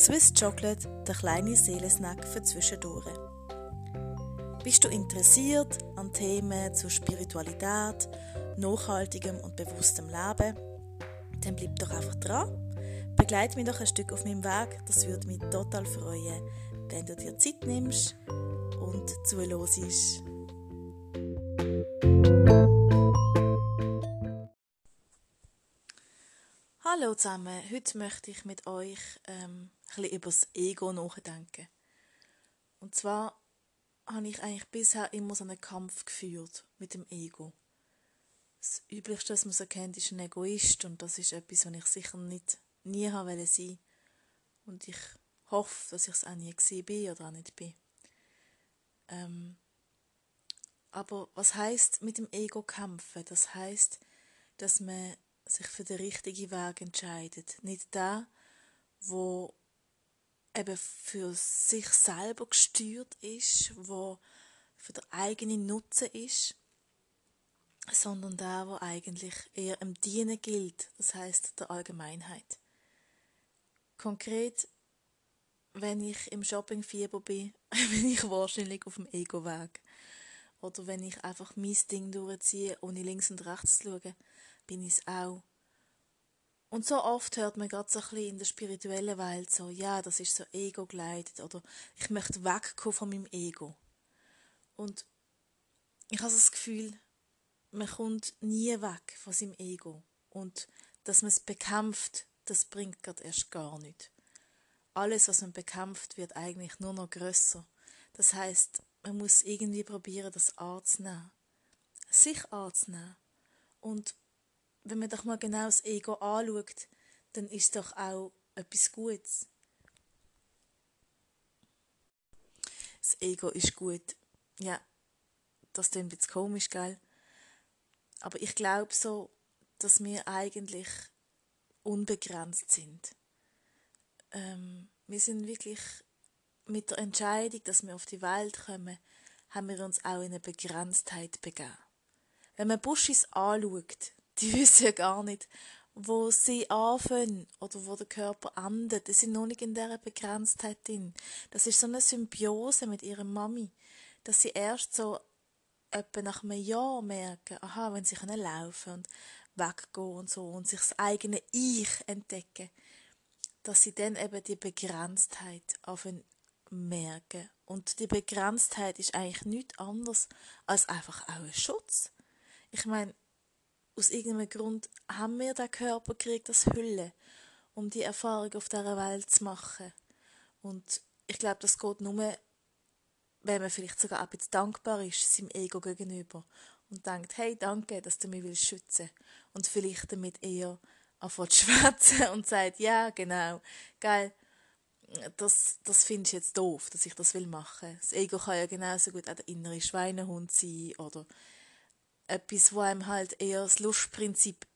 Swiss Chocolate, der kleine Seelensnack für zwischendurch. Bist du interessiert an Themen zur Spiritualität, nachhaltigem und bewusstem Leben? Dann bleib doch einfach dran. Begleite mich doch ein Stück auf meinem Weg. Das würde mich total freuen, wenn du dir Zeit nimmst und zuhörst. Hallo zusammen, heute möchte ich mit euch ähm, bisschen über das Ego nachdenken. Und zwar habe ich eigentlich bisher immer so einen Kampf geführt mit dem Ego. Das Üblichste, was man so kennt, ist ein Egoist und das ist etwas, was ich sicher nicht nie haben sein Und ich hoffe, dass ich es auch nie gesehen bin oder auch nicht bin. Ähm, aber was heißt mit dem Ego kämpfen? Das heißt, dass man sich für den richtigen Weg entscheidet. Nicht der, wo eben für sich selber gesteuert ist, wo für den eigenen Nutzen ist, sondern der, wo eigentlich eher im Dienen gilt, das heißt der Allgemeinheit. Konkret, wenn ich im Shoppingfieber bin, bin ich wahrscheinlich auf dem Ego-Weg. Oder wenn ich einfach mein Ding durchziehe, ohne links und rechts zu schauen, bin ich es auch. Und so oft hört man gerade so ein bisschen in der spirituellen Welt so, ja, das ist so Ego geleitet oder ich möchte wegkommen von meinem Ego. Und ich habe das Gefühl, man kommt nie weg von seinem Ego. Und dass man es bekämpft, das bringt gerade erst gar nichts. Alles, was man bekämpft, wird eigentlich nur noch grösser. Das heißt, man muss irgendwie probieren, das anzunehmen. Sich anzunehmen. Und wenn man doch mal genau das Ego anschaut, dann ist doch auch etwas Gutes. Das Ego ist gut. Ja, das klingt jetzt komisch, gell? Aber ich glaube so, dass wir eigentlich unbegrenzt sind. Ähm, wir sind wirklich mit der Entscheidung, dass wir auf die Welt kommen, haben wir uns auch in eine Begrenztheit begeben. Wenn man Buschis anschaut, die wissen ja gar nicht, wo sie anfangen oder wo der Körper endet. Die sind noch nicht in dieser Begrenztheit drin. Das ist so eine Symbiose mit ihrer Mami, dass sie erst so etwa nach einem Jahr merken, aha, wenn sie können laufen und weggehen und so und sich das eigene Ich entdecken, dass sie dann eben die Begrenztheit auf merken. Und die Begrenztheit ist eigentlich nichts anderes als einfach auch ein Schutz. Ich meine, aus irgendeinem Grund haben wir den Körper gekriegt als Hülle, um die Erfahrung auf dieser Welt zu machen. Und ich glaube, das geht nur, wenn man vielleicht sogar ein bisschen dankbar ist, seinem Ego gegenüber und denkt, hey, danke, dass du mich willst schützen und vielleicht damit eher anfängt zu schwätzen und sagt, ja, genau, geil, das, das findest du jetzt doof, dass ich das will machen. Das Ego kann ja genauso gut auch der innere Schweinehund sein oder etwas, wo einem halt eher das Lustprinzip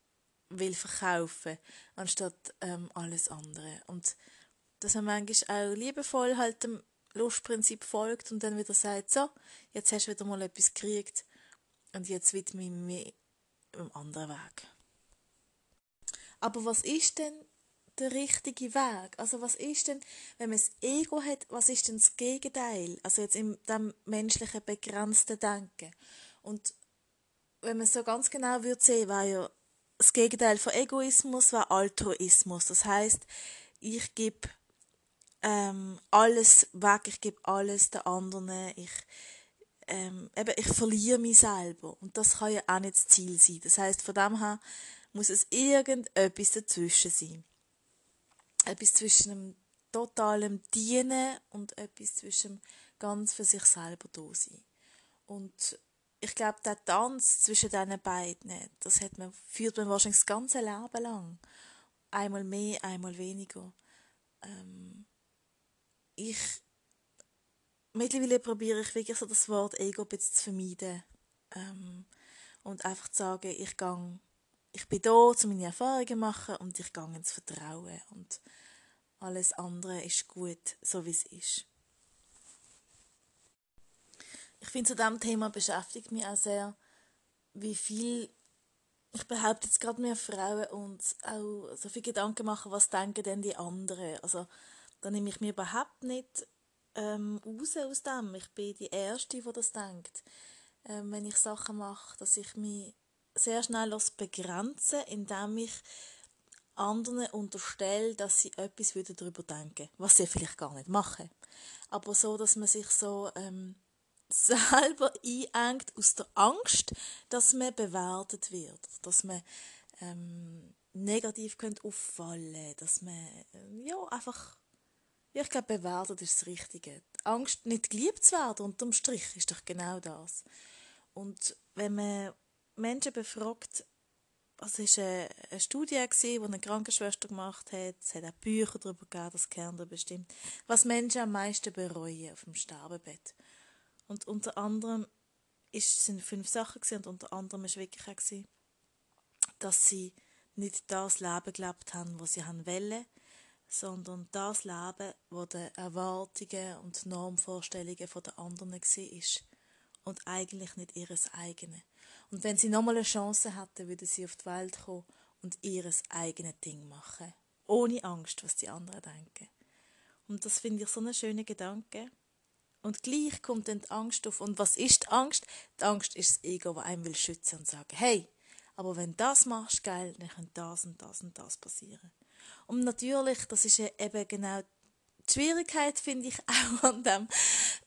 will verkaufen, anstatt ähm, alles andere. Und dass man manchmal auch liebevoll halt dem Lustprinzip folgt und dann wieder sagt, so, jetzt hast du wieder mal etwas gekriegt und jetzt widme ich mich einem anderen Weg. Aber was ist denn der richtige Weg? Also was ist denn, wenn man das Ego hat, was ist denn das Gegenteil? Also jetzt in dem menschlichen begrenzten Denken. Und wenn man so ganz genau würde sehen, war ja das Gegenteil von Egoismus war Altruismus. Das heißt, ich gebe ähm, alles weg, ich gebe alles den anderen, ich ähm, eben, ich verliere mich selber und das kann ja auch nicht das Ziel sein. Das heißt, von dem her muss es irgendetwas dazwischen sein. Etwas zwischen einem totalen Dienen und etwas zwischen ganz für sich selber da sein. Und ich glaube, der Tanz zwischen diesen beiden, das hat man, führt man wahrscheinlich das ganze Leben lang. Einmal mehr, einmal weniger. Ähm, ich, mittlerweile probiere ich wirklich so das Wort Ego ein bisschen zu vermeiden. Ähm, und einfach zu sagen, ich gang, ich bin da, um meine Erfahrungen zu machen und ich gehe ins Vertrauen. Und alles andere ist gut, so wie es ist ich finde, zu diesem Thema beschäftigt mich auch sehr, wie viel, ich behaupte jetzt gerade mehr Frauen uns auch so viel Gedanken machen, was denken denn die anderen. Also, Da nehme ich mir überhaupt nicht ähm, raus aus dem. Ich bin die Erste, die das denkt. Ähm, wenn ich Sachen mache, dass ich mich sehr schnell begrenzen indem ich anderen unterstelle, dass sie etwas darüber denken, was sie vielleicht gar nicht machen. Aber so, dass man sich so ähm, selber einengt aus der Angst, dass man bewertet wird, dass man ähm, negativ könnte auffallen, dass man ähm, ja einfach ich glaube, bewertet ist das Richtige. Die Angst, nicht geliebt zu werden, unterm Strich, ist doch genau das. Und wenn man Menschen befragt, also es war eine, Studie, die eine Krankenschwester gemacht hat, es hat auch Bücher darüber gegeben, das ihr bestimmt, was Menschen am meisten bereuen auf dem Sterbebett. Und unter anderem ist, sind fünf Sachen gewesen, und unter anderem war wirklich auch, gewesen, dass sie nicht das Leben gelebt haben, was sie haben wollen, sondern das Leben, wo den Erwartungen und Normvorstellungen der anderen war und eigentlich nicht ihres eigene. Und wenn sie nochmal eine Chance hätten, würden sie auf die Welt kommen und ihres eigene Ding machen, ohne Angst, was die anderen denken. Und das finde ich so einen schönen Gedanke. Und gleich kommt dann die Angst auf. Und was ist die Angst? Die Angst ist das Ego, das einem will schützen und sagen, hey, aber wenn das machst, geil, dann könnte das und das und das passieren. Und natürlich, das ist eben genau die Schwierigkeit, finde ich, auch an dem,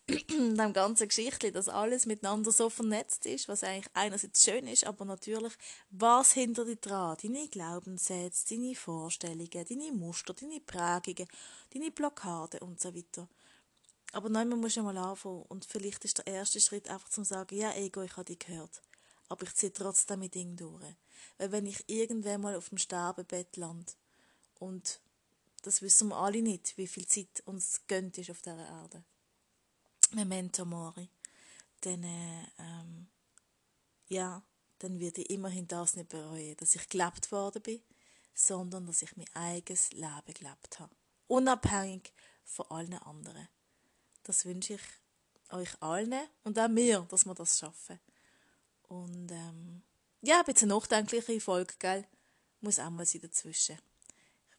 dem ganzen Geschichte, dass alles miteinander so vernetzt ist, was eigentlich einerseits schön ist, aber natürlich, was hinter dir dran, deine Glaubenssätze, deine Vorstellungen, deine Muster, deine Prägungen, deine Blockaden und so weiter. Aber nein, man muss ja mal anfangen und vielleicht ist der erste Schritt einfach zu sagen, ja, Ego, ich habe dich gehört, aber ich ziehe trotzdem mit Ding durch. Weil wenn ich irgendwann mal auf dem Sterbebett lande, und das wissen wir alle nicht, wie viel Zeit uns gönnt ist auf dieser Erde. Memento mori. Dann, äh, ähm, ja, dann werde ich immerhin das nicht bereuen, dass ich gelebt worden bin, sondern dass ich mein eigenes Leben gelebt habe. Unabhängig von allen anderen. Das wünsche ich euch allen und auch mir, dass wir das schaffen. Und ähm, ja, ein bisschen nachdenkliche Folge, gell? Muss auch mal sein dazwischen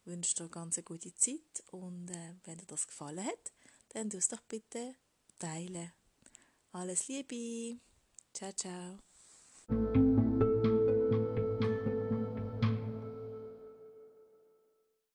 wünsche dir ganz eine gute Zeit und äh, wenn dir das gefallen hat, dann tu es doch bitte teilen. Alles Liebe. Ciao, ciao.